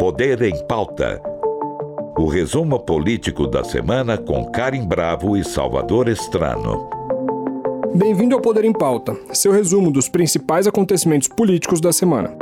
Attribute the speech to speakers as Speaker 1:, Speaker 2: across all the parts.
Speaker 1: Poder em Pauta. O resumo político da semana com Karim Bravo e Salvador Estrano.
Speaker 2: Bem-vindo ao Poder em Pauta, seu resumo dos principais acontecimentos políticos da semana.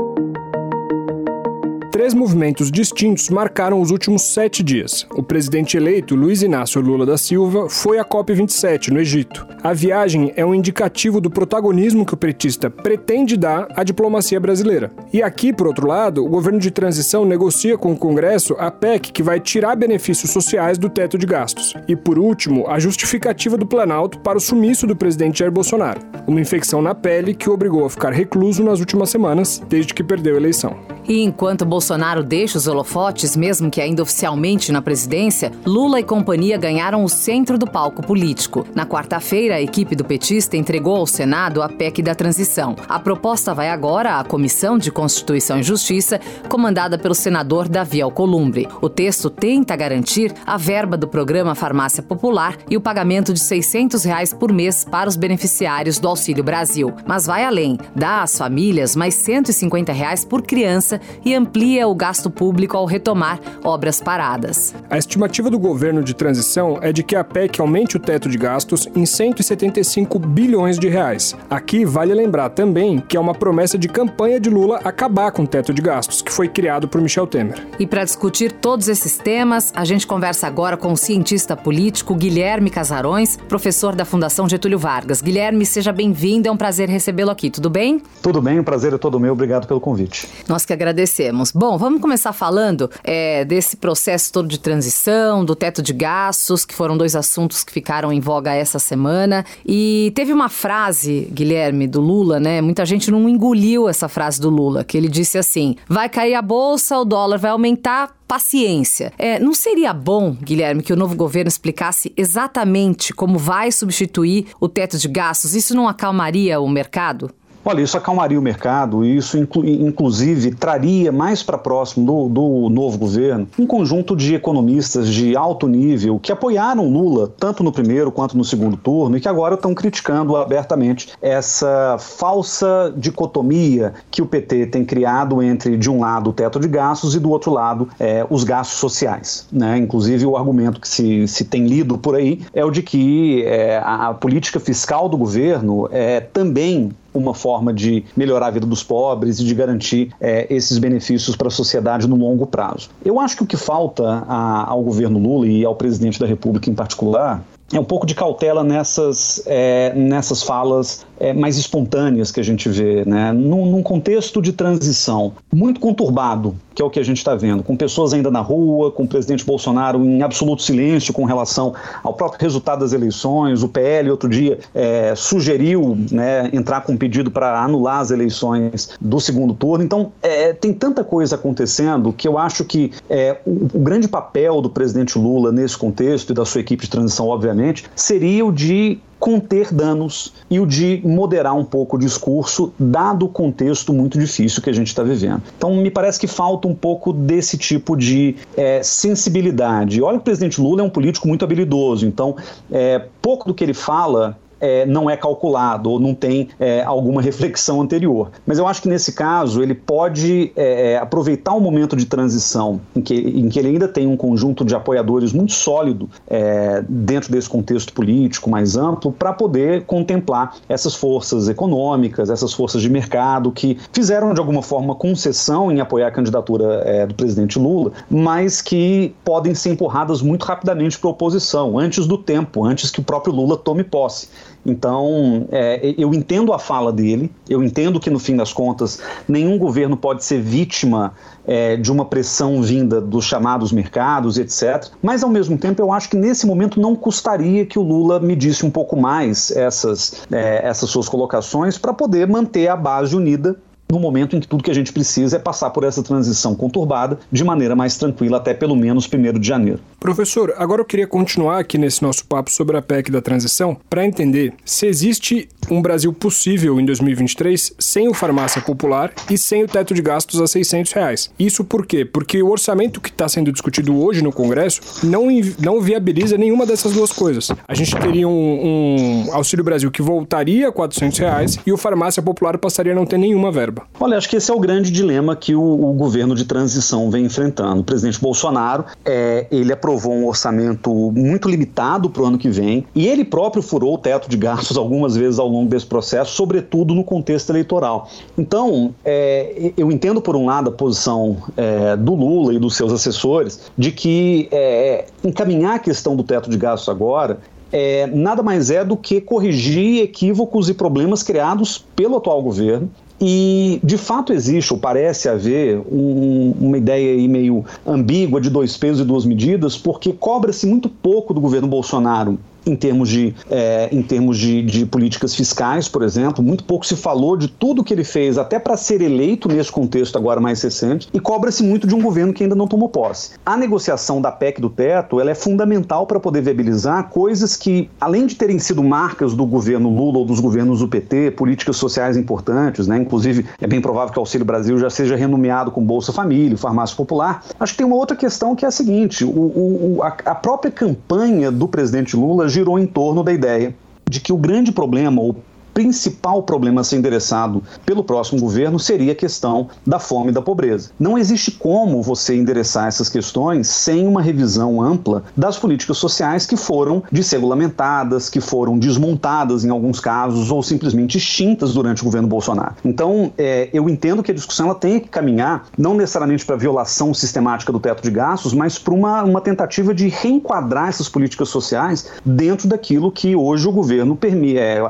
Speaker 2: Três movimentos distintos marcaram os últimos sete dias. O presidente eleito, Luiz Inácio Lula da Silva, foi à COP27, no Egito. A viagem é um indicativo do protagonismo que o petista pretende dar à diplomacia brasileira. E aqui, por outro lado, o governo de transição negocia com o Congresso a PEC que vai tirar benefícios sociais do teto de gastos. E, por último, a justificativa do Planalto para o sumiço do presidente Jair Bolsonaro. Uma infecção na pele que o obrigou a ficar recluso nas últimas semanas, desde que perdeu a eleição.
Speaker 3: E enquanto Bolsonaro deixa os holofotes, mesmo que ainda oficialmente na presidência, Lula e companhia ganharam o centro do palco político. Na quarta-feira, a equipe do petista entregou ao Senado a PEC da transição. A proposta vai agora à Comissão de Constituição e Justiça, comandada pelo senador Davi Alcolumbre. O texto tenta garantir a verba do programa Farmácia Popular e o pagamento de 600 reais por mês para os beneficiários do Auxílio Brasil. Mas vai além, dá às famílias mais 150 reais por criança e amplia o gasto público ao retomar obras paradas.
Speaker 2: A estimativa do governo de transição é de que a PEC aumente o teto de gastos em 175 bilhões de reais. Aqui vale lembrar também que é uma promessa de campanha de Lula acabar com o teto de gastos, que foi criado por Michel Temer.
Speaker 3: E para discutir todos esses temas, a gente conversa agora com o cientista político Guilherme Casarões, professor da Fundação Getúlio Vargas. Guilherme, seja bem-vindo, é um prazer recebê-lo aqui, tudo bem?
Speaker 4: Tudo bem, o prazer é todo meu, obrigado pelo convite.
Speaker 3: Nós que agradecemos agradecemos. Bom, vamos começar falando é, desse processo todo de transição, do teto de gastos, que foram dois assuntos que ficaram em voga essa semana. E teve uma frase, Guilherme, do Lula, né? Muita gente não engoliu essa frase do Lula, que ele disse assim: vai cair a bolsa, o dólar vai aumentar, paciência. É, não seria bom, Guilherme, que o novo governo explicasse exatamente como vai substituir o teto de gastos? Isso não acalmaria o mercado?
Speaker 4: Olha, isso acalmaria o mercado e isso, inclu inclusive, traria mais para próximo do, do, novo governo um conjunto de economistas de alto nível que apoiaram Lula tanto no primeiro quanto no segundo turno e que agora estão criticando abertamente essa falsa dicotomia que o PT tem criado entre, de um lado, o teto de gastos e, do outro lado, é, os gastos sociais. Né? Inclusive, o argumento que se, se tem lido por aí é o de que é, a política fiscal do governo é também uma forma de melhorar a vida dos pobres e de garantir é, esses benefícios para a sociedade no longo prazo. Eu acho que o que falta a, ao governo Lula e ao presidente da República em particular é um pouco de cautela nessas, é, nessas falas é, mais espontâneas que a gente vê, né? Num, num, contexto de transição muito conturbado, que é o que a gente está vendo, com pessoas ainda na rua, com o presidente Bolsonaro em absoluto silêncio com relação ao próprio resultado das eleições. O PL, outro dia, é, sugeriu né, entrar com um pedido para anular as eleições do segundo turno. Então, é, tem tanta coisa acontecendo que eu acho que é, o, o grande papel do presidente Lula nesse contexto e da sua equipe de transição, obviamente, seria o de conter danos e o de moderar um pouco o discurso, dado o contexto muito difícil que a gente está vivendo. Então, me parece que falta um pouco desse tipo de é, sensibilidade. Olha, o presidente Lula é um político muito habilidoso, então, é, pouco do que ele fala é, não é calculado ou não tem é, alguma reflexão anterior. Mas eu acho que nesse caso ele pode é, é aproveitar um momento de transição em que, em que ele ainda tem um conjunto de apoiadores muito sólido é, dentro desse contexto político mais amplo para poder contemplar essas forças econômicas, essas forças de mercado que fizeram de alguma forma concessão em apoiar a candidatura é, do presidente Lula, mas que podem ser empurradas muito rapidamente para a oposição, antes do tempo, antes que o próprio Lula tome posse. Então, é, eu entendo a fala dele, eu entendo que, no fim das contas, nenhum governo pode ser vítima é, de uma pressão vinda dos chamados mercados, etc. Mas, ao mesmo tempo, eu acho que nesse momento não custaria que o Lula medisse um pouco mais essas, é, essas suas colocações para poder manter a base unida no momento em que tudo que a gente precisa é passar por essa transição conturbada de maneira mais tranquila, até pelo menos 1 de janeiro.
Speaker 2: Professor, agora eu queria continuar aqui nesse nosso papo sobre a PEC da transição para entender se existe um Brasil possível em 2023 sem o farmácia popular e sem o teto de gastos a 600 reais. Isso por quê? Porque o orçamento que está sendo discutido hoje no Congresso não, não viabiliza nenhuma dessas duas coisas. A gente teria um, um Auxílio Brasil que voltaria a 400 reais e o farmácia popular passaria a não ter nenhuma verba.
Speaker 4: Olha, acho que esse é o grande dilema que o, o governo de transição vem enfrentando. O presidente Bolsonaro, é, ele aprovou um orçamento muito limitado para o ano que vem e ele próprio furou o teto de gastos algumas vezes ao longo desse processo, sobretudo no contexto eleitoral. Então, é, eu entendo, por um lado, a posição é, do Lula e dos seus assessores de que é, encaminhar a questão do teto de gastos agora é, nada mais é do que corrigir equívocos e problemas criados pelo atual governo. E de fato existe, ou parece haver, um, uma ideia meio ambígua de dois pesos e duas medidas, porque cobra-se muito pouco do governo Bolsonaro em termos, de, é, em termos de, de, políticas fiscais, por exemplo. Muito pouco se falou de tudo que ele fez, até para ser eleito nesse contexto agora mais recente, e cobra-se muito de um governo que ainda não tomou posse. A negociação da PEC do teto ela é fundamental para poder viabilizar coisas que, além de terem sido marcas do governo Lula ou dos governos do PT, políticas sociais importantes, né? inclusive é bem provável que o Auxílio Brasil já seja renomeado com Bolsa Família, Farmácia Popular. Acho que tem uma outra questão que é a seguinte: o, o, a, a própria campanha do presidente Lula girou em torno da ideia de que o grande problema, ou principal problema a ser endereçado pelo próximo governo seria a questão da fome e da pobreza. Não existe como você endereçar essas questões sem uma revisão ampla das políticas sociais que foram desregulamentadas, que foram desmontadas em alguns casos ou simplesmente extintas durante o governo Bolsonaro. Então, é, eu entendo que a discussão ela tem que caminhar não necessariamente para violação sistemática do teto de gastos, mas para uma, uma tentativa de reenquadrar essas políticas sociais dentro daquilo que hoje o governo permite, é,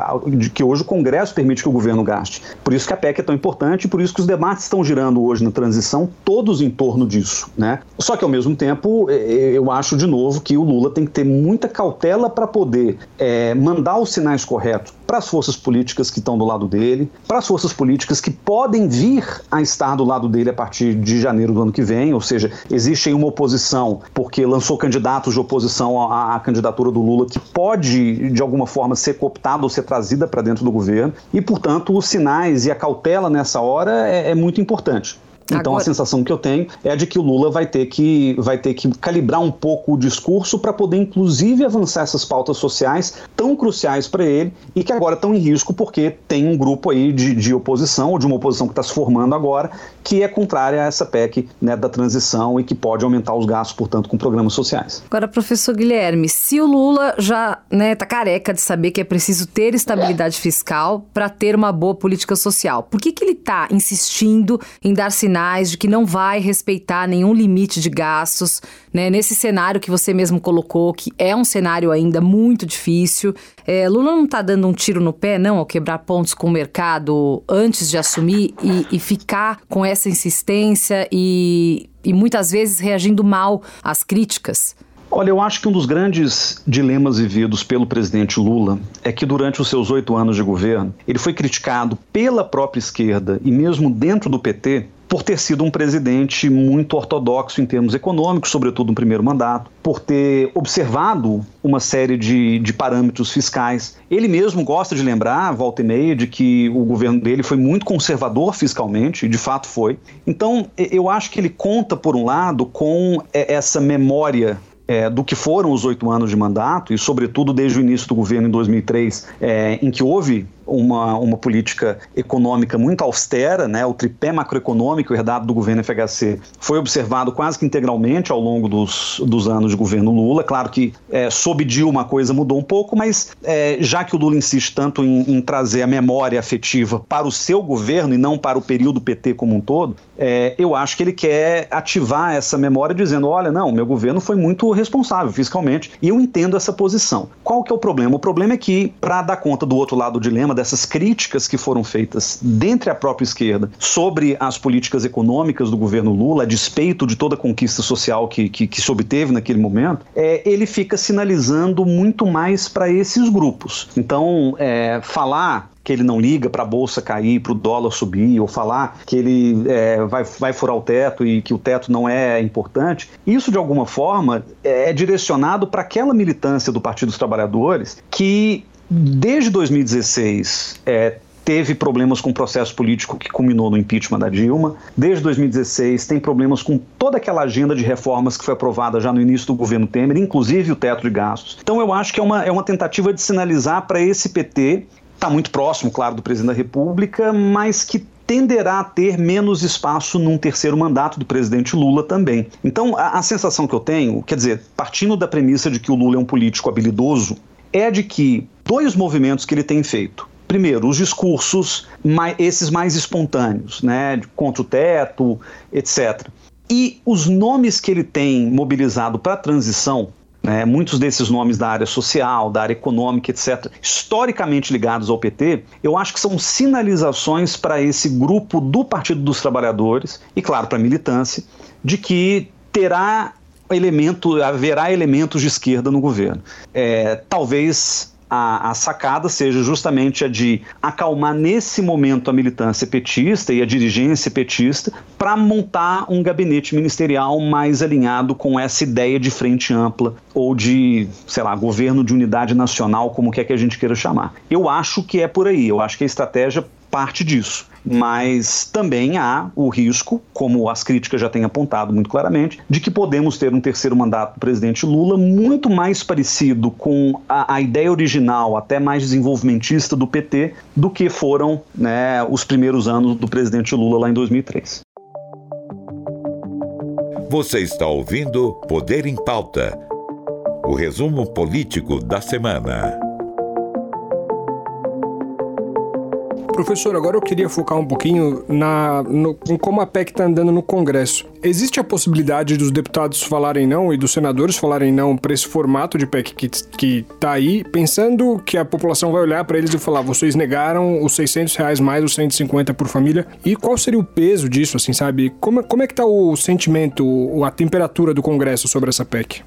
Speaker 4: que hoje hoje o Congresso permite que o governo gaste. Por isso que a PEC é tão importante e por isso que os debates estão girando hoje na transição, todos em torno disso. Né? Só que, ao mesmo tempo, é, é, eu acho de novo que o Lula tem que ter muita cautela para poder é, mandar os sinais corretos para as forças políticas que estão do lado dele, para as forças políticas que podem vir a estar do lado dele a partir de janeiro do ano que vem, ou seja, existe uma oposição, porque lançou candidatos de oposição à, à candidatura do Lula, que pode, de alguma forma, ser cooptada ou ser trazida para dentro do governo, e, portanto, os sinais e a cautela nessa hora é, é muito importante. Então Agora... a sensação que eu tenho é de que o Lula vai ter que, vai ter que calibrar um pouco o discurso para poder, inclusive, avançar essas pautas sociais tão cruciais para ele e que agora estão em risco porque tem um grupo aí de, de oposição, ou de uma oposição que está se formando agora, que é contrária a essa PEC né, da transição e que pode aumentar os gastos, portanto, com programas sociais.
Speaker 3: Agora, professor Guilherme, se o Lula já está né, tá careca de saber que é preciso ter estabilidade fiscal para ter uma boa política social, por que, que ele está insistindo em dar sinais? Sinais de que não vai respeitar nenhum limite de gastos, né? Nesse cenário que você mesmo colocou, que é um cenário ainda muito difícil. É, Lula não está dando um tiro no pé, não, ao quebrar pontos com o mercado antes de assumir e, e ficar com essa insistência e, e muitas vezes reagindo mal às críticas.
Speaker 4: Olha, eu acho que um dos grandes dilemas vividos pelo presidente Lula é que durante os seus oito anos de governo, ele foi criticado pela própria esquerda e mesmo dentro do PT por ter sido um presidente muito ortodoxo em termos econômicos, sobretudo no primeiro mandato, por ter observado uma série de, de parâmetros fiscais. Ele mesmo gosta de lembrar, volta e meia, de que o governo dele foi muito conservador fiscalmente, e de fato foi. Então, eu acho que ele conta, por um lado, com é, essa memória é, do que foram os oito anos de mandato, e sobretudo desde o início do governo em 2003, é, em que houve uma, uma política econômica muito austera, né? o tripé macroeconômico herdado do governo FHC foi observado quase que integralmente ao longo dos, dos anos de governo Lula. Claro que é, sob Dilma a coisa mudou um pouco, mas é, já que o Lula insiste tanto em, em, trazer a memória afetiva para o seu governo e não para o período PT como um todo, é, eu acho que ele quer ativar essa memória dizendo, olha, não, meu governo foi muito responsável fiscalmente e eu entendo essa posição. Qual que é o problema? O problema é que, para dar conta do outro lado do dilema, dessas críticas que foram feitas dentre a própria esquerda sobre as políticas econômicas do governo Lula, a despeito de toda a conquista social que, que, que se obteve naquele momento, é, ele fica sinalizando muito mais para esses grupos. Então, é, falar que ele não liga para a bolsa cair, para o dólar subir, ou falar que ele é, vai, vai furar o teto e que o teto não é importante, isso de alguma forma é direcionado para aquela militância do Partido dos Trabalhadores que Desde 2016, é, teve problemas com o processo político que culminou no impeachment da Dilma. Desde 2016 tem problemas com toda aquela agenda de reformas que foi aprovada já no início do governo Temer, inclusive o teto de gastos. Então eu acho que é uma, é uma tentativa de sinalizar para esse PT, está muito próximo, claro, do presidente da República, mas que tenderá a ter menos espaço num terceiro mandato do presidente Lula também. Então, a, a sensação que eu tenho, quer dizer, partindo da premissa de que o Lula é um político habilidoso, é de que dois movimentos que ele tem feito. Primeiro, os discursos, mais, esses mais espontâneos, né, contra o teto, etc. E os nomes que ele tem mobilizado para a transição, né, muitos desses nomes da área social, da área econômica, etc., historicamente ligados ao PT, eu acho que são sinalizações para esse grupo do Partido dos Trabalhadores e, claro, para a militância, de que terá elemento, haverá elementos de esquerda no governo. É, talvez a, a, sacada seja justamente a de acalmar nesse momento a militância petista e a dirigência petista para montar um gabinete ministerial mais alinhado com essa ideia de frente ampla ou de, sei lá, governo de unidade nacional, como quer que a gente queira chamar. Eu acho que é por aí, eu acho que a estratégia parte disso mas também há o risco, como as críticas já têm apontado muito claramente, de que podemos ter um terceiro mandato do presidente Lula muito mais parecido com a, a ideia original, até mais desenvolvimentista do PT, do que foram né, os primeiros anos do presidente Lula lá em 2003.
Speaker 1: Você está ouvindo Poder em Pauta o resumo político da semana.
Speaker 2: Professor, agora eu queria focar um pouquinho na, no, em como a PEC está andando no Congresso. Existe a possibilidade dos deputados falarem não e dos senadores falarem não para esse formato de PEC que, que tá aí, pensando que a população vai olhar para eles e falar: vocês negaram os 600 reais mais os 150 por família? E qual seria o peso disso, assim, sabe? Como, como é que tá o sentimento, a temperatura do Congresso sobre essa PEC?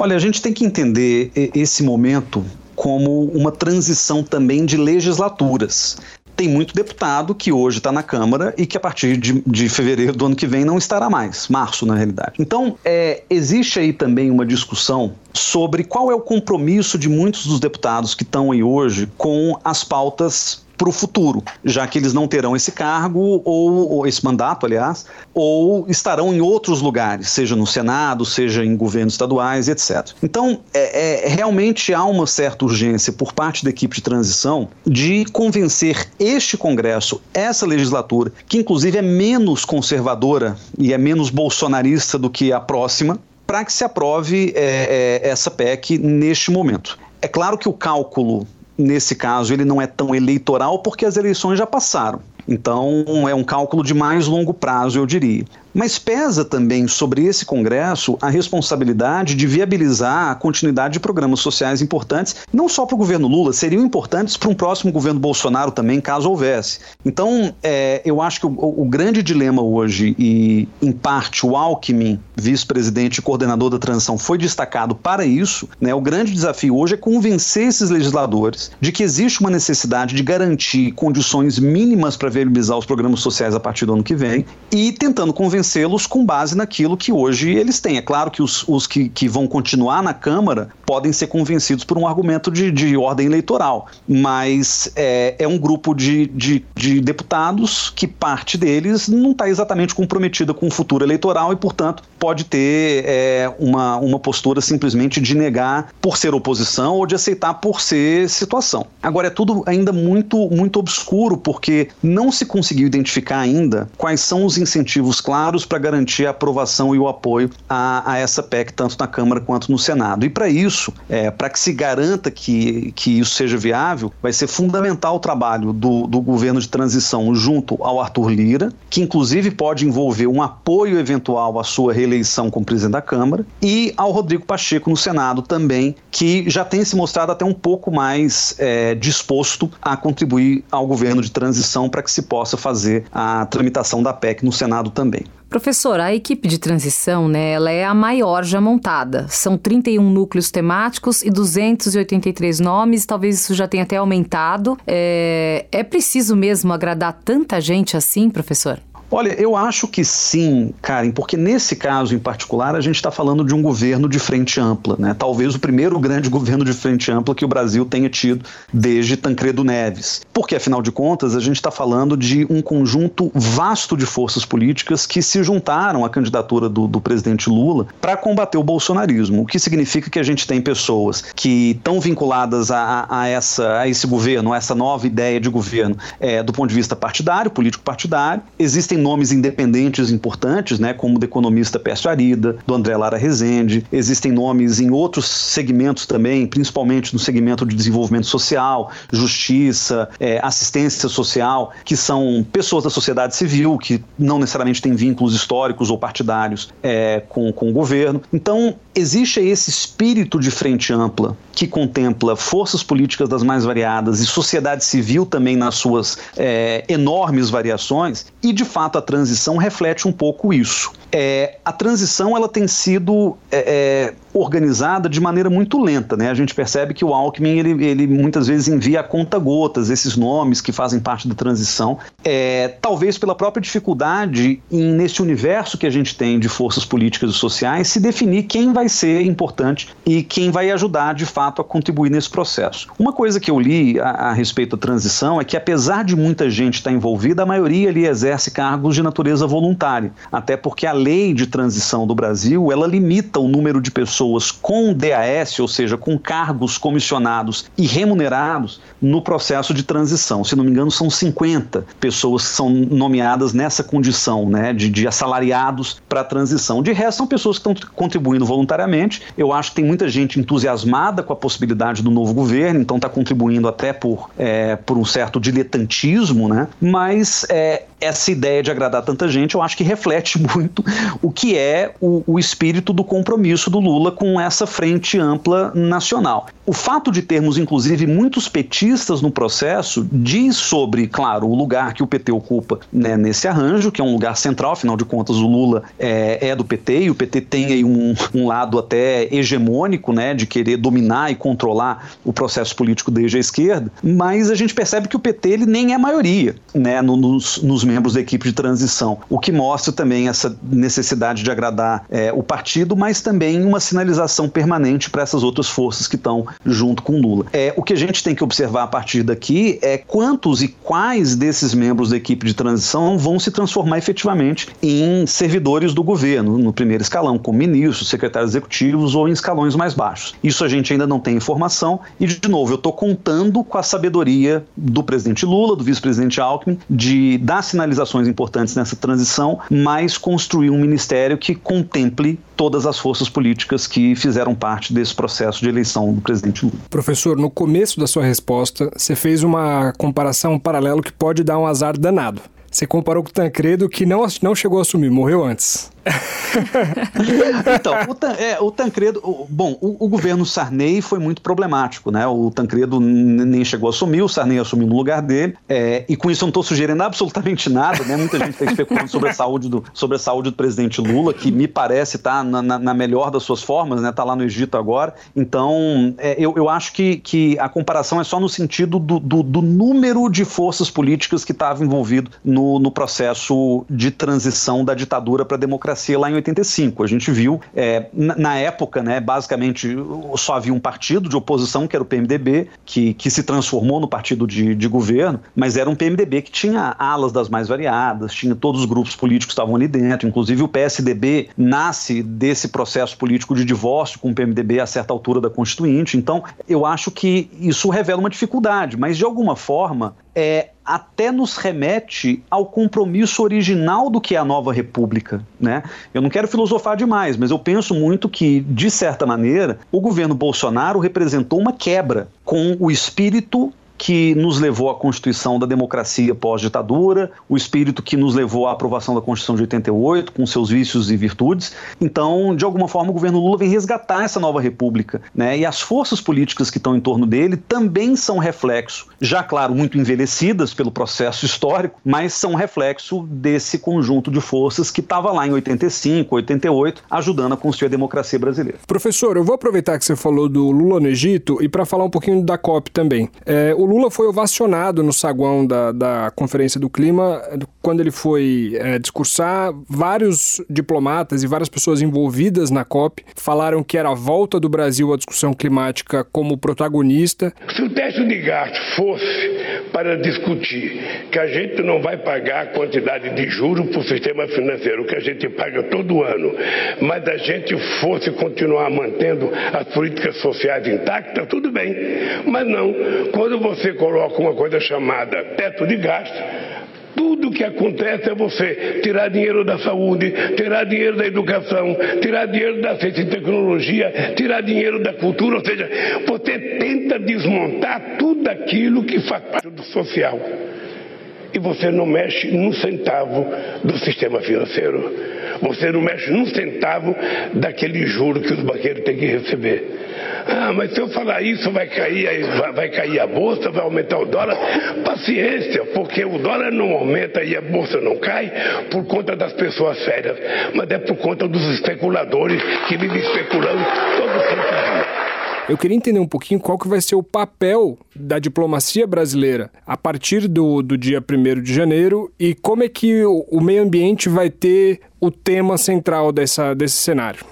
Speaker 4: Olha, a gente tem que entender esse momento como uma transição também de legislaturas tem muito deputado que hoje está na Câmara e que a partir de, de, fevereiro do ano que vem não estará mais, março na realidade. Então, é, existe aí também uma discussão sobre qual é o compromisso de muitos dos deputados que estão aí hoje com as pautas para o futuro, já que eles não terão esse cargo ou, ou, esse mandato, aliás, ou estarão em outros lugares, seja no Senado, seja em governos estaduais, etc. Então, é, é, realmente há uma certa urgência por parte da equipe de transição de convencer este Congresso, essa legislatura, que inclusive é menos conservadora e é menos bolsonarista do que a próxima, para que se aprove é, é, essa PEC neste momento. É claro que o cálculo nesse caso, ele não é tão eleitoral porque as eleições já passaram. Então, é um cálculo de mais longo prazo, eu diria. Mas pesa também sobre esse Congresso a responsabilidade de viabilizar a continuidade de programas sociais importantes, não só para o governo Lula, seriam importantes para um próximo governo Bolsonaro também, caso houvesse. Então, é, eu acho que o, o, grande dilema hoje, e em parte o Alckmin, vice-presidente e coordenador da transição, foi destacado para isso, né, o grande desafio hoje é convencer esses legisladores de que existe uma necessidade de garantir condições mínimas para viabilizar os programas sociais a partir do ano que vem e tentando convencer convencê-los com base naquilo que hoje eles têm. É claro que os, os que, que vão continuar na Câmara podem ser convencidos por um argumento de, de ordem eleitoral, mas é, é um grupo de, de, de deputados que parte deles não está exatamente comprometida com o futuro eleitoral e, portanto, pode ter é, uma, uma postura simplesmente de negar por ser oposição ou de aceitar por ser situação. Agora, é tudo ainda muito, muito obscuro, porque não se conseguiu identificar ainda quais são os incentivos claros para garantir a aprovação e o apoio a, a, essa PEC, tanto na Câmara quanto no Senado. E para isso, é, para que se garanta que, que isso seja viável, vai ser fundamental o trabalho do, do governo de transição junto ao Arthur Lira, que inclusive pode envolver um apoio eventual à sua reeleição como presidente da Câmara, e ao Rodrigo Pacheco no Senado também, que já tem se mostrado até um pouco mais é, disposto a contribuir ao governo de transição para que se possa fazer a tramitação da PEC no Senado também.
Speaker 3: Professor, a equipe de transição, né, ela é a maior já montada. São 31 núcleos temáticos e 283 nomes, talvez isso já tenha até aumentado. É, é preciso mesmo agradar tanta gente assim, professor?
Speaker 4: Olha, eu acho que sim, Karen, porque nesse caso em particular a gente está falando de um governo de frente ampla, né? Talvez o primeiro grande governo de frente ampla que o Brasil tenha tido desde Tancredo Neves. Porque, afinal de contas, a gente está falando de um conjunto vasto de forças políticas que se juntaram à candidatura do, do presidente Lula para combater o bolsonarismo. O que significa que a gente tem pessoas que estão vinculadas a, a, essa, a esse governo, a essa nova ideia de governo, é, do ponto de vista partidário, político partidário. Existem nomes independentes importantes, né, como do economista Pércio Arida, do André Lara Rezende. Existem nomes em outros segmentos também, principalmente no segmento de desenvolvimento social, justiça, é, assistência social, que são pessoas da sociedade civil, que não necessariamente têm vínculos históricos ou partidários é, com, com o governo. Então, existe esse espírito de frente ampla que contempla forças políticas das mais variadas e sociedade civil também nas suas é, enormes variações, e de fato a transição reflete um pouco isso. É, a transição ela tem sido é, é organizada de maneira muito lenta. Né? A gente percebe que o Alckmin ele, ele muitas vezes envia a conta gotas esses nomes que fazem parte da transição, é, talvez pela própria dificuldade em, nesse universo que a gente tem de forças políticas e sociais, se definir quem vai ser importante e quem vai ajudar de fato a contribuir nesse processo. Uma coisa que eu li a, a respeito da transição é que, apesar de muita gente estar envolvida, a maioria ali exerce cargos de natureza voluntária, até porque a lei de transição do Brasil ela limita o número de pessoas pessoas com DAS, ou seja, com cargos comissionados e remunerados no processo de transição. Se não me engano, são 50 pessoas que são nomeadas nessa condição, né, de, de assalariados para a transição. De resto, são pessoas que estão contribuindo voluntariamente. Eu acho que tem muita gente entusiasmada com a possibilidade do novo governo, então está contribuindo até por, é, por um certo diletantismo, né? Mas é, essa ideia de agradar tanta gente, eu acho que reflete muito o que é o, o espírito do compromisso do Lula com essa frente ampla nacional. O fato de termos, inclusive, muitos petistas no processo diz sobre, claro, o lugar que o PT ocupa né, nesse arranjo, que é um lugar central, afinal de contas, o Lula é, é do PT e o PT tem aí um, um, lado até hegemônico, né, de querer dominar e controlar o processo político desde a esquerda, mas a gente percebe que o PT ele nem é maioria né, nos, nos membros da equipe de transição, o que mostra também essa necessidade de agradar é, o partido, mas também uma sinalização permanente para essas outras forças que estão junto com Lula. É, o que a gente tem que observar a partir daqui é quantos e quais desses membros da equipe de transição vão se transformar efetivamente em servidores do governo, no primeiro escalão, como ministros, secretários executivos ou em escalões mais baixos. Isso a gente ainda não tem informação e, de novo, eu estou contando com a sabedoria do presidente Lula, do vice-presidente Alckmin, de dar sinalizações importantes nessa transição, mas construir um ministério que contemple todas as forças políticas que fizeram parte desse processo de eleição do presidente Lula.
Speaker 2: Professor, no começo da sua resposta, você fez uma comparação, um paralelo que pode dar um azar danado. Você comparou com o Tancredo, que não, não chegou a assumir, morreu antes.
Speaker 4: então, o, é, o Tancredo. O, bom, o, o, governo Sarney foi muito problemático, né? O Tancredo nem chegou a assumir, o Sarney assumiu no lugar dele. É, e com isso eu não estou sugerindo absolutamente nada, né? Muita gente está especulando sobre a, saúde do, sobre a saúde do presidente Lula, que me parece tá na, na, na, melhor das suas formas, né? Está lá no Egito agora. Então, é, eu, eu acho que, que a comparação é só no sentido do, do, do número de forças políticas que estavam envolvido no, no processo de transição da ditadura para a democracia democracia lá em 85. A gente viu, é, na, na, época, né, basicamente só havia um partido de oposição, que era o PMDB, que, que se transformou no partido de, de governo, mas era um PMDB que tinha alas das mais variadas, tinha todos os grupos políticos que estavam ali dentro, inclusive o PSDB nasce desse processo político de divórcio com o PMDB a certa altura da Constituinte. Então, eu acho que isso revela uma dificuldade, mas de alguma forma, é, até nos remete ao compromisso original do que é a nova república, né? Eu não quero filosofar demais, mas eu penso muito que, de certa maneira, o governo Bolsonaro representou uma quebra com o espírito que nos levou à constituição da democracia pós-ditadura, o espírito que nos levou à aprovação da Constituição de 88, com seus vícios e virtudes. Então, de alguma forma, o governo Lula vem resgatar essa nova república. Né? E as forças políticas que estão em torno dele também são reflexo, já claro, muito envelhecidas pelo processo histórico, mas são reflexo desse conjunto de forças que estava lá em 85, 88, ajudando a construir a democracia brasileira.
Speaker 2: Professor, eu vou aproveitar que você falou do Lula no Egito e para falar um pouquinho da COP também. É, o Lula foi ovacionado no saguão da, da Conferência do Clima quando ele foi é, discursar. Vários diplomatas e várias pessoas envolvidas na COP falaram que era a volta do Brasil à discussão climática como protagonista.
Speaker 5: Se o teste de gasto fosse para discutir que a gente não vai pagar a quantidade de juros para o sistema financeiro que a gente paga todo ano, mas a gente fosse continuar mantendo as políticas sociais intactas, tudo bem. Mas não, quando você coloca uma coisa chamada teto de gasto, tudo que acontece é você tirar dinheiro da saúde, tirar dinheiro da educação, tirar dinheiro da ciência e tecnologia, tirar dinheiro da cultura, ou seja, você tenta desmontar tudo aquilo que faz parte do social. E você não mexe num centavo do sistema financeiro. Você não mexe num centavo daquele juro que os banqueiros têm que receber. Ah, mas se eu falar isso, vai cair, vai cair a bolsa, vai aumentar o dólar. Paciência, porque o dólar não aumenta e a bolsa não cai por conta das pessoas sérias, mas é por conta dos especuladores que vivem especulando todo santo dia.
Speaker 2: Eu queria entender um pouquinho qual que vai ser o papel da diplomacia brasileira a partir do, do dia 1 de janeiro e como é que o, o meio ambiente vai ter o tema central dessa, desse cenário.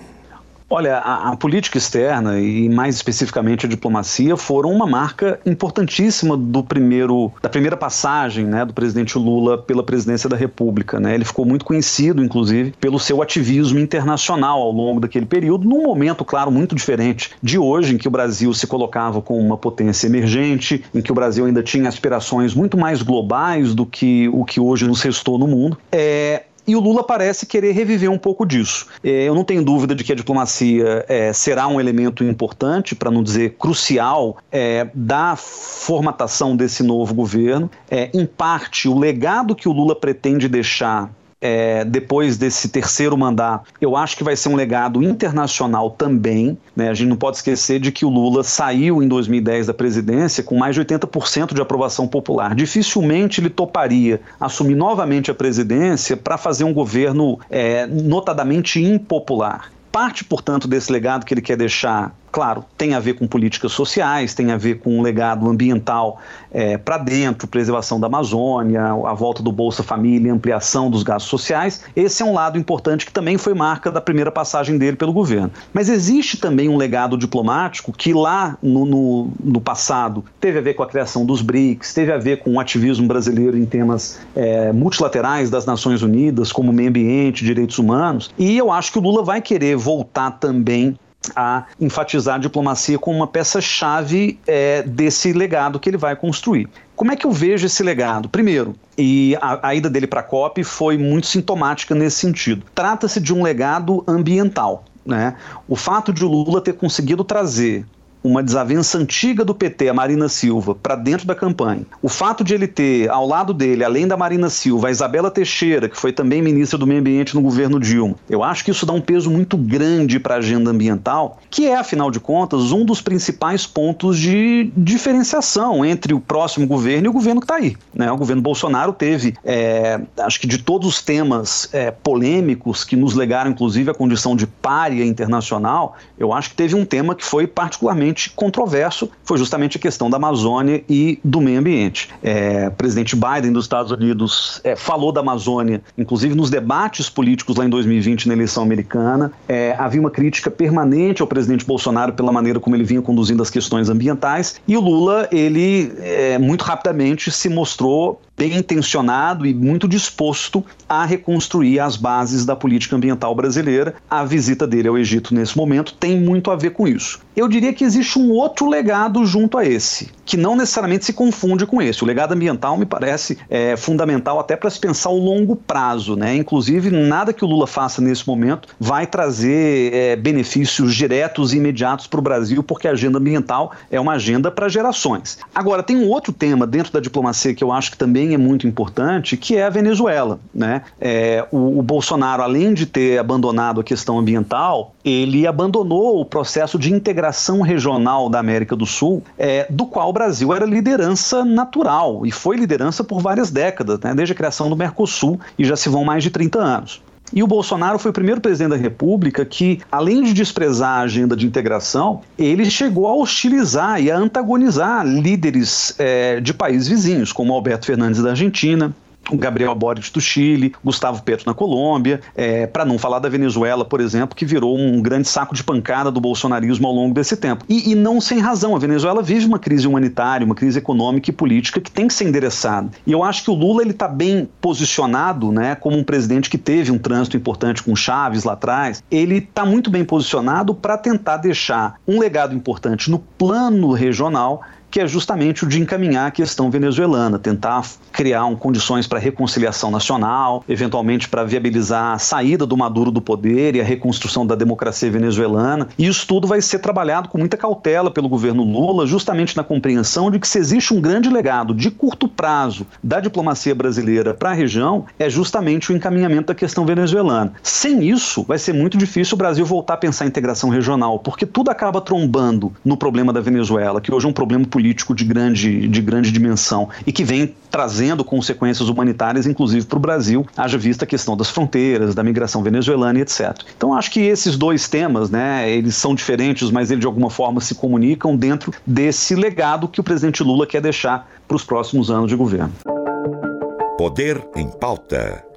Speaker 4: Olha, a, a, política externa e mais especificamente a diplomacia foram uma marca importantíssima do primeiro, da primeira passagem, né, do presidente Lula pela presidência da República. Né? Ele ficou muito conhecido, inclusive, pelo seu ativismo internacional ao longo daquele período, num momento, claro, muito diferente de hoje, em que o Brasil se colocava como uma potência emergente, em que o Brasil ainda tinha aspirações muito mais globais do que o que hoje nos restou no mundo. É, e o Lula parece querer reviver um pouco disso. É, eu não tenho dúvida de que a diplomacia é, será um elemento importante, para não dizer crucial, é, da formatação desse novo governo. É, em parte, o legado que o Lula pretende deixar é, depois desse terceiro mandato, eu acho que vai ser um legado internacional também. Né? A gente não pode esquecer de que o Lula saiu em 2010 da presidência com mais de 80% de aprovação popular. Dificilmente ele toparia assumir novamente a presidência para fazer um governo é, notadamente impopular. Parte, portanto, desse legado que ele quer deixar claro, tem a ver com políticas sociais, tem a ver com um legado ambiental é, para dentro, preservação da Amazônia, a volta do Bolsa Família, ampliação dos gastos sociais. Esse é um lado importante que também foi marca da primeira passagem dele pelo governo. Mas existe também um legado diplomático que lá no, no, no passado teve a ver com a criação dos BRICS, teve a ver com o ativismo brasileiro em temas é, multilaterais das Nações Unidas, como meio ambiente, direitos humanos. E eu acho que o Lula vai querer voltar também a enfatizar a diplomacia como uma peça-chave é, desse legado que ele vai construir. Como é que eu vejo esse legado? Primeiro, e a, a ida dele para a COP foi muito sintomática nesse sentido. Trata-se de um legado ambiental. Né? O fato de o Lula ter conseguido trazer uma desavença antiga do PT, a Marina Silva, para dentro da campanha. O fato de ele ter ao lado dele, além da Marina Silva, a Isabela Teixeira, que foi também ministra do Meio Ambiente no governo Dilma, eu acho que isso dá um peso muito grande para a agenda ambiental, que é, afinal de contas, um dos principais pontos de diferenciação entre o próximo governo e o governo que está aí. Né? O governo Bolsonaro teve, é, acho que de todos os temas é, polêmicos que nos legaram, inclusive, a condição de párea internacional, eu acho que teve um tema que foi particularmente controverso foi justamente a questão da Amazônia e do meio ambiente. É, o presidente Biden dos Estados Unidos é, falou da Amazônia, inclusive nos debates políticos lá em 2020 na eleição americana. É, havia uma crítica permanente ao presidente Bolsonaro pela maneira como ele vinha conduzindo as questões ambientais e o Lula, ele é, muito rapidamente se mostrou bem intencionado e muito disposto a reconstruir as bases da política ambiental brasileira. A visita dele ao Egito nesse momento tem muito a ver com isso. Eu diria que existe um outro legado junto a esse, que não necessariamente se confunde com esse. O legado ambiental me parece é, fundamental até para se pensar o longo prazo, né? Inclusive, nada que o Lula faça nesse momento vai trazer é, benefícios diretos e imediatos para o Brasil, porque a agenda ambiental é uma agenda para gerações. Agora, tem um outro tema dentro da diplomacia que eu acho que também é muito importante, que é a Venezuela, né? É, o, o Bolsonaro, além de ter abandonado a questão ambiental, ele abandonou o processo de integração regional da América do Sul, é, do qual o Brasil era liderança natural e foi liderança por várias décadas, né, desde a criação do Mercosul e já se vão mais de 30 anos. E o Bolsonaro foi o primeiro presidente da República que, além de desprezar a agenda de integração, ele chegou a hostilizar e a antagonizar líderes é, de países vizinhos, como Alberto Fernandes da Argentina, Gabriel Boric do Chile, Gustavo Petro na Colômbia, é, para não falar da Venezuela, por exemplo, que virou um grande saco de pancada do bolsonarismo ao longo desse tempo. E, e não sem razão, a Venezuela vive uma crise humanitária, uma crise econômica e política que tem que ser endereçada. E eu acho que o Lula ele está bem posicionado, né, como um presidente que teve um trânsito importante com Chaves lá atrás. Ele está muito bem posicionado para tentar deixar um legado importante no plano regional que é justamente o de encaminhar a questão venezuelana, tentar criar um, condições para reconciliação nacional, eventualmente para viabilizar a saída do Maduro do poder e a reconstrução da democracia venezuelana. E isso tudo vai ser trabalhado com muita cautela pelo governo Lula, justamente na compreensão de que se existe um grande legado de curto prazo da diplomacia brasileira para a região, é justamente o encaminhamento da questão venezuelana. Sem isso, vai ser muito difícil o Brasil voltar a pensar em integração regional, porque tudo acaba trombando no problema da Venezuela, que hoje é um problema político político de grande, de grande dimensão e que vem trazendo consequências humanitárias, inclusive para o Brasil, haja vista a questão das fronteiras, da migração venezuelana e etc. Então acho que esses dois temas, né, eles são diferentes, mas eles de alguma forma se comunicam dentro desse legado que o presidente Lula quer deixar para os próximos anos de governo.
Speaker 1: Poder em pauta.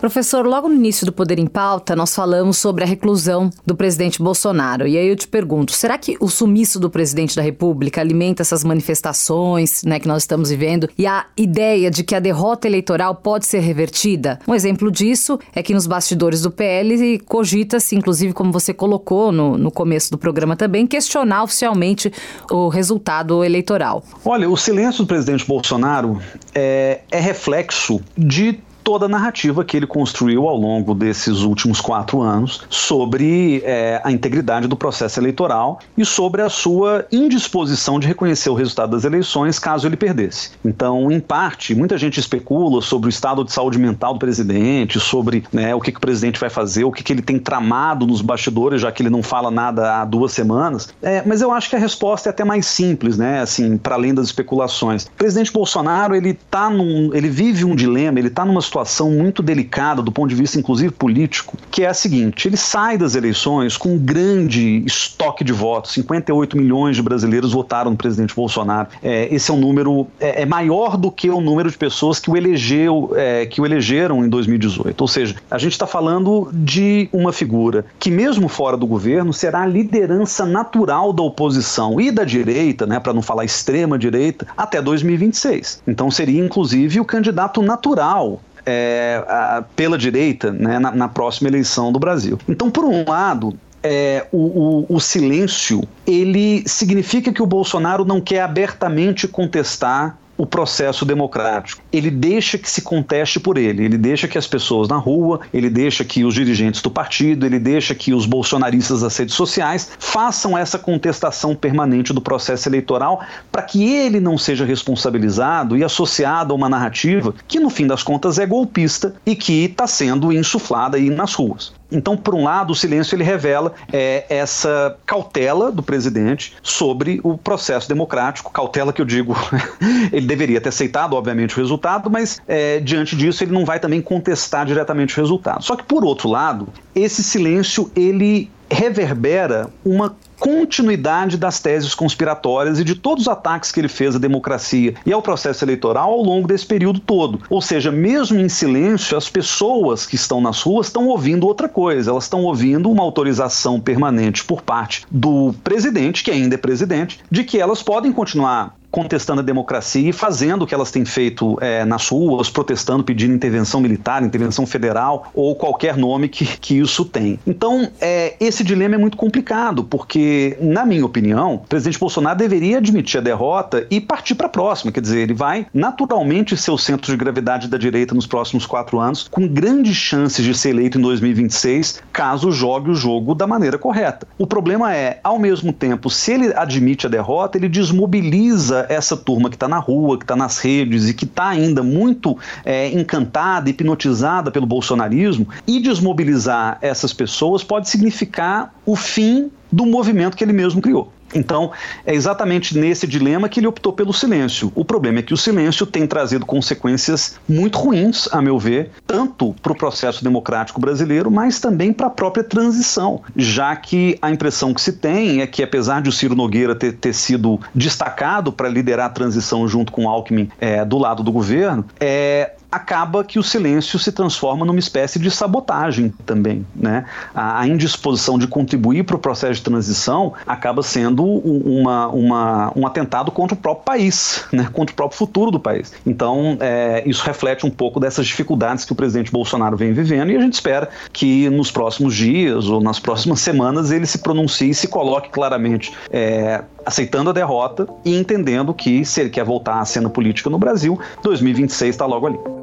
Speaker 3: Professor, logo no início do Poder em Pauta, nós falamos sobre a reclusão do presidente Bolsonaro. E aí eu te pergunto: será que o sumiço do presidente da República alimenta essas manifestações né, que nós estamos vivendo e a ideia de que a derrota eleitoral pode ser revertida? Um exemplo disso é que nos bastidores do PL cogita-se, inclusive, como você colocou no, no começo do programa também, questionar oficialmente o resultado eleitoral.
Speaker 4: Olha, o silêncio do presidente Bolsonaro é, é reflexo de toda a narrativa que ele construiu ao longo desses últimos quatro anos sobre é, a integridade do processo eleitoral e sobre a sua indisposição de reconhecer o resultado das eleições caso ele perdesse. Então, em parte, muita gente especula sobre o estado de saúde mental do presidente, sobre né, o que, que, o presidente vai fazer, o que, que ele tem tramado nos bastidores, já que ele não fala nada há duas semanas. É, mas eu acho que a resposta é até mais simples, né? Assim, para além das especulações. O presidente Bolsonaro ele tá num, ele vive um dilema, ele está numa situação muito delicada do ponto de vista, inclusive, político, que é a seguinte: ele sai das eleições com um grande estoque de votos. 58 milhões de brasileiros votaram no presidente Bolsonaro. É, esse é um número é, é, maior do que o número de pessoas que o elegeu, é, que o elegeram em 2018. Ou seja, a gente está falando de uma figura que, mesmo fora do governo, será a liderança natural da oposição e da direita, né, para não falar extrema direita, até 2026. Então seria, inclusive, o candidato natural é, a, pela direita né, na, na, próxima eleição do Brasil. Então, por um lado, é, o, o, o, silêncio ele significa que o Bolsonaro não quer abertamente contestar o processo democrático. Ele deixa que se conteste por ele, ele deixa que as pessoas na rua, ele deixa que os dirigentes do partido, ele deixa que os bolsonaristas das redes sociais façam essa contestação permanente do processo eleitoral para que ele não seja responsabilizado e associado a uma narrativa que, no fim das contas, é golpista e que está sendo insuflada aí nas ruas. Então, por um lado, o silêncio ele revela é, essa cautela do presidente sobre o processo democrático, cautela que eu digo, ele deveria ter aceitado, obviamente, o resultado, mas é, diante disso ele não vai também contestar diretamente o resultado. Só que, por outro lado, esse silêncio ele reverbera uma continuidade das teses conspiratórias e de todos os ataques que ele fez à democracia e ao processo eleitoral ao longo desse período todo. Ou seja, mesmo em silêncio, as pessoas que estão nas ruas estão ouvindo outra coisa, elas estão ouvindo uma autorização permanente por parte do presidente, que ainda é presidente, de que elas podem continuar contestando a democracia e fazendo o que elas têm feito é, nas ruas, protestando, pedindo intervenção militar, intervenção federal ou qualquer nome que, que isso tem. Então, é, esse dilema é muito complicado, porque, na minha opinião, o presidente Bolsonaro deveria admitir a derrota e partir para a próxima. Quer dizer, ele vai naturalmente ser o centro de gravidade da direita nos próximos quatro anos, com grandes chances de ser eleito em 2026, caso jogue o jogo da maneira correta. O problema é, ao mesmo tempo, se ele admite a derrota, ele desmobiliza essa turma que está na rua, que está nas redes e que está ainda muito é, encantada, hipnotizada pelo bolsonarismo, e desmobilizar essas pessoas pode significar o fim do movimento que ele mesmo criou. Então, é exatamente nesse dilema que ele optou pelo silêncio. O problema é que o silêncio tem trazido consequências muito ruins, a meu ver, tanto para o processo democrático brasileiro, mas também para a própria transição, já que a impressão que se tem é que, apesar de o Ciro Nogueira ter, ter sido destacado para liderar a transição junto com o Alckmin é, do lado do governo, é, acaba que o silêncio se transforma numa espécie de sabotagem também. Né? A, a indisposição de contribuir para o processo de transição acaba sendo uma, uma, um atentado contra o próprio país, né? contra o próprio futuro do país. Então, é, isso reflete um pouco dessas dificuldades que o presidente Bolsonaro vem vivendo e a gente espera que nos próximos dias ou nas próximas semanas ele se pronuncie e se coloque claramente é, aceitando a derrota e entendendo que se ele quer voltar à cena política no Brasil, 2026 está logo ali.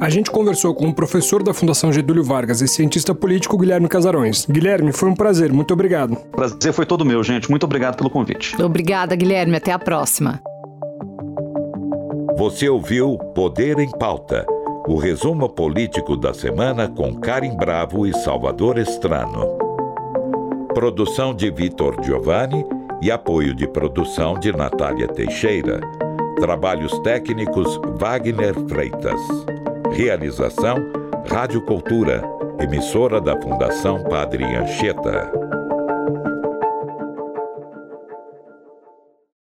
Speaker 2: A gente conversou com o professor da Fundação Getúlio Vargas e cientista político Guilherme Casarões. Guilherme, foi um prazer, muito obrigado.
Speaker 4: Prazer foi todo meu, gente. Muito obrigado pelo convite.
Speaker 3: Obrigada, Guilherme. Até a próxima.
Speaker 1: Você ouviu Poder em Pauta, o resumo político da semana com Karim Bravo e Salvador Estrano. Produção de Vitor Giovanni e apoio de produção de Natália Teixeira. Trabalhos técnicos Wagner Freitas. Realização Rádio Cultura, emissora da Fundação Padre Anchieta.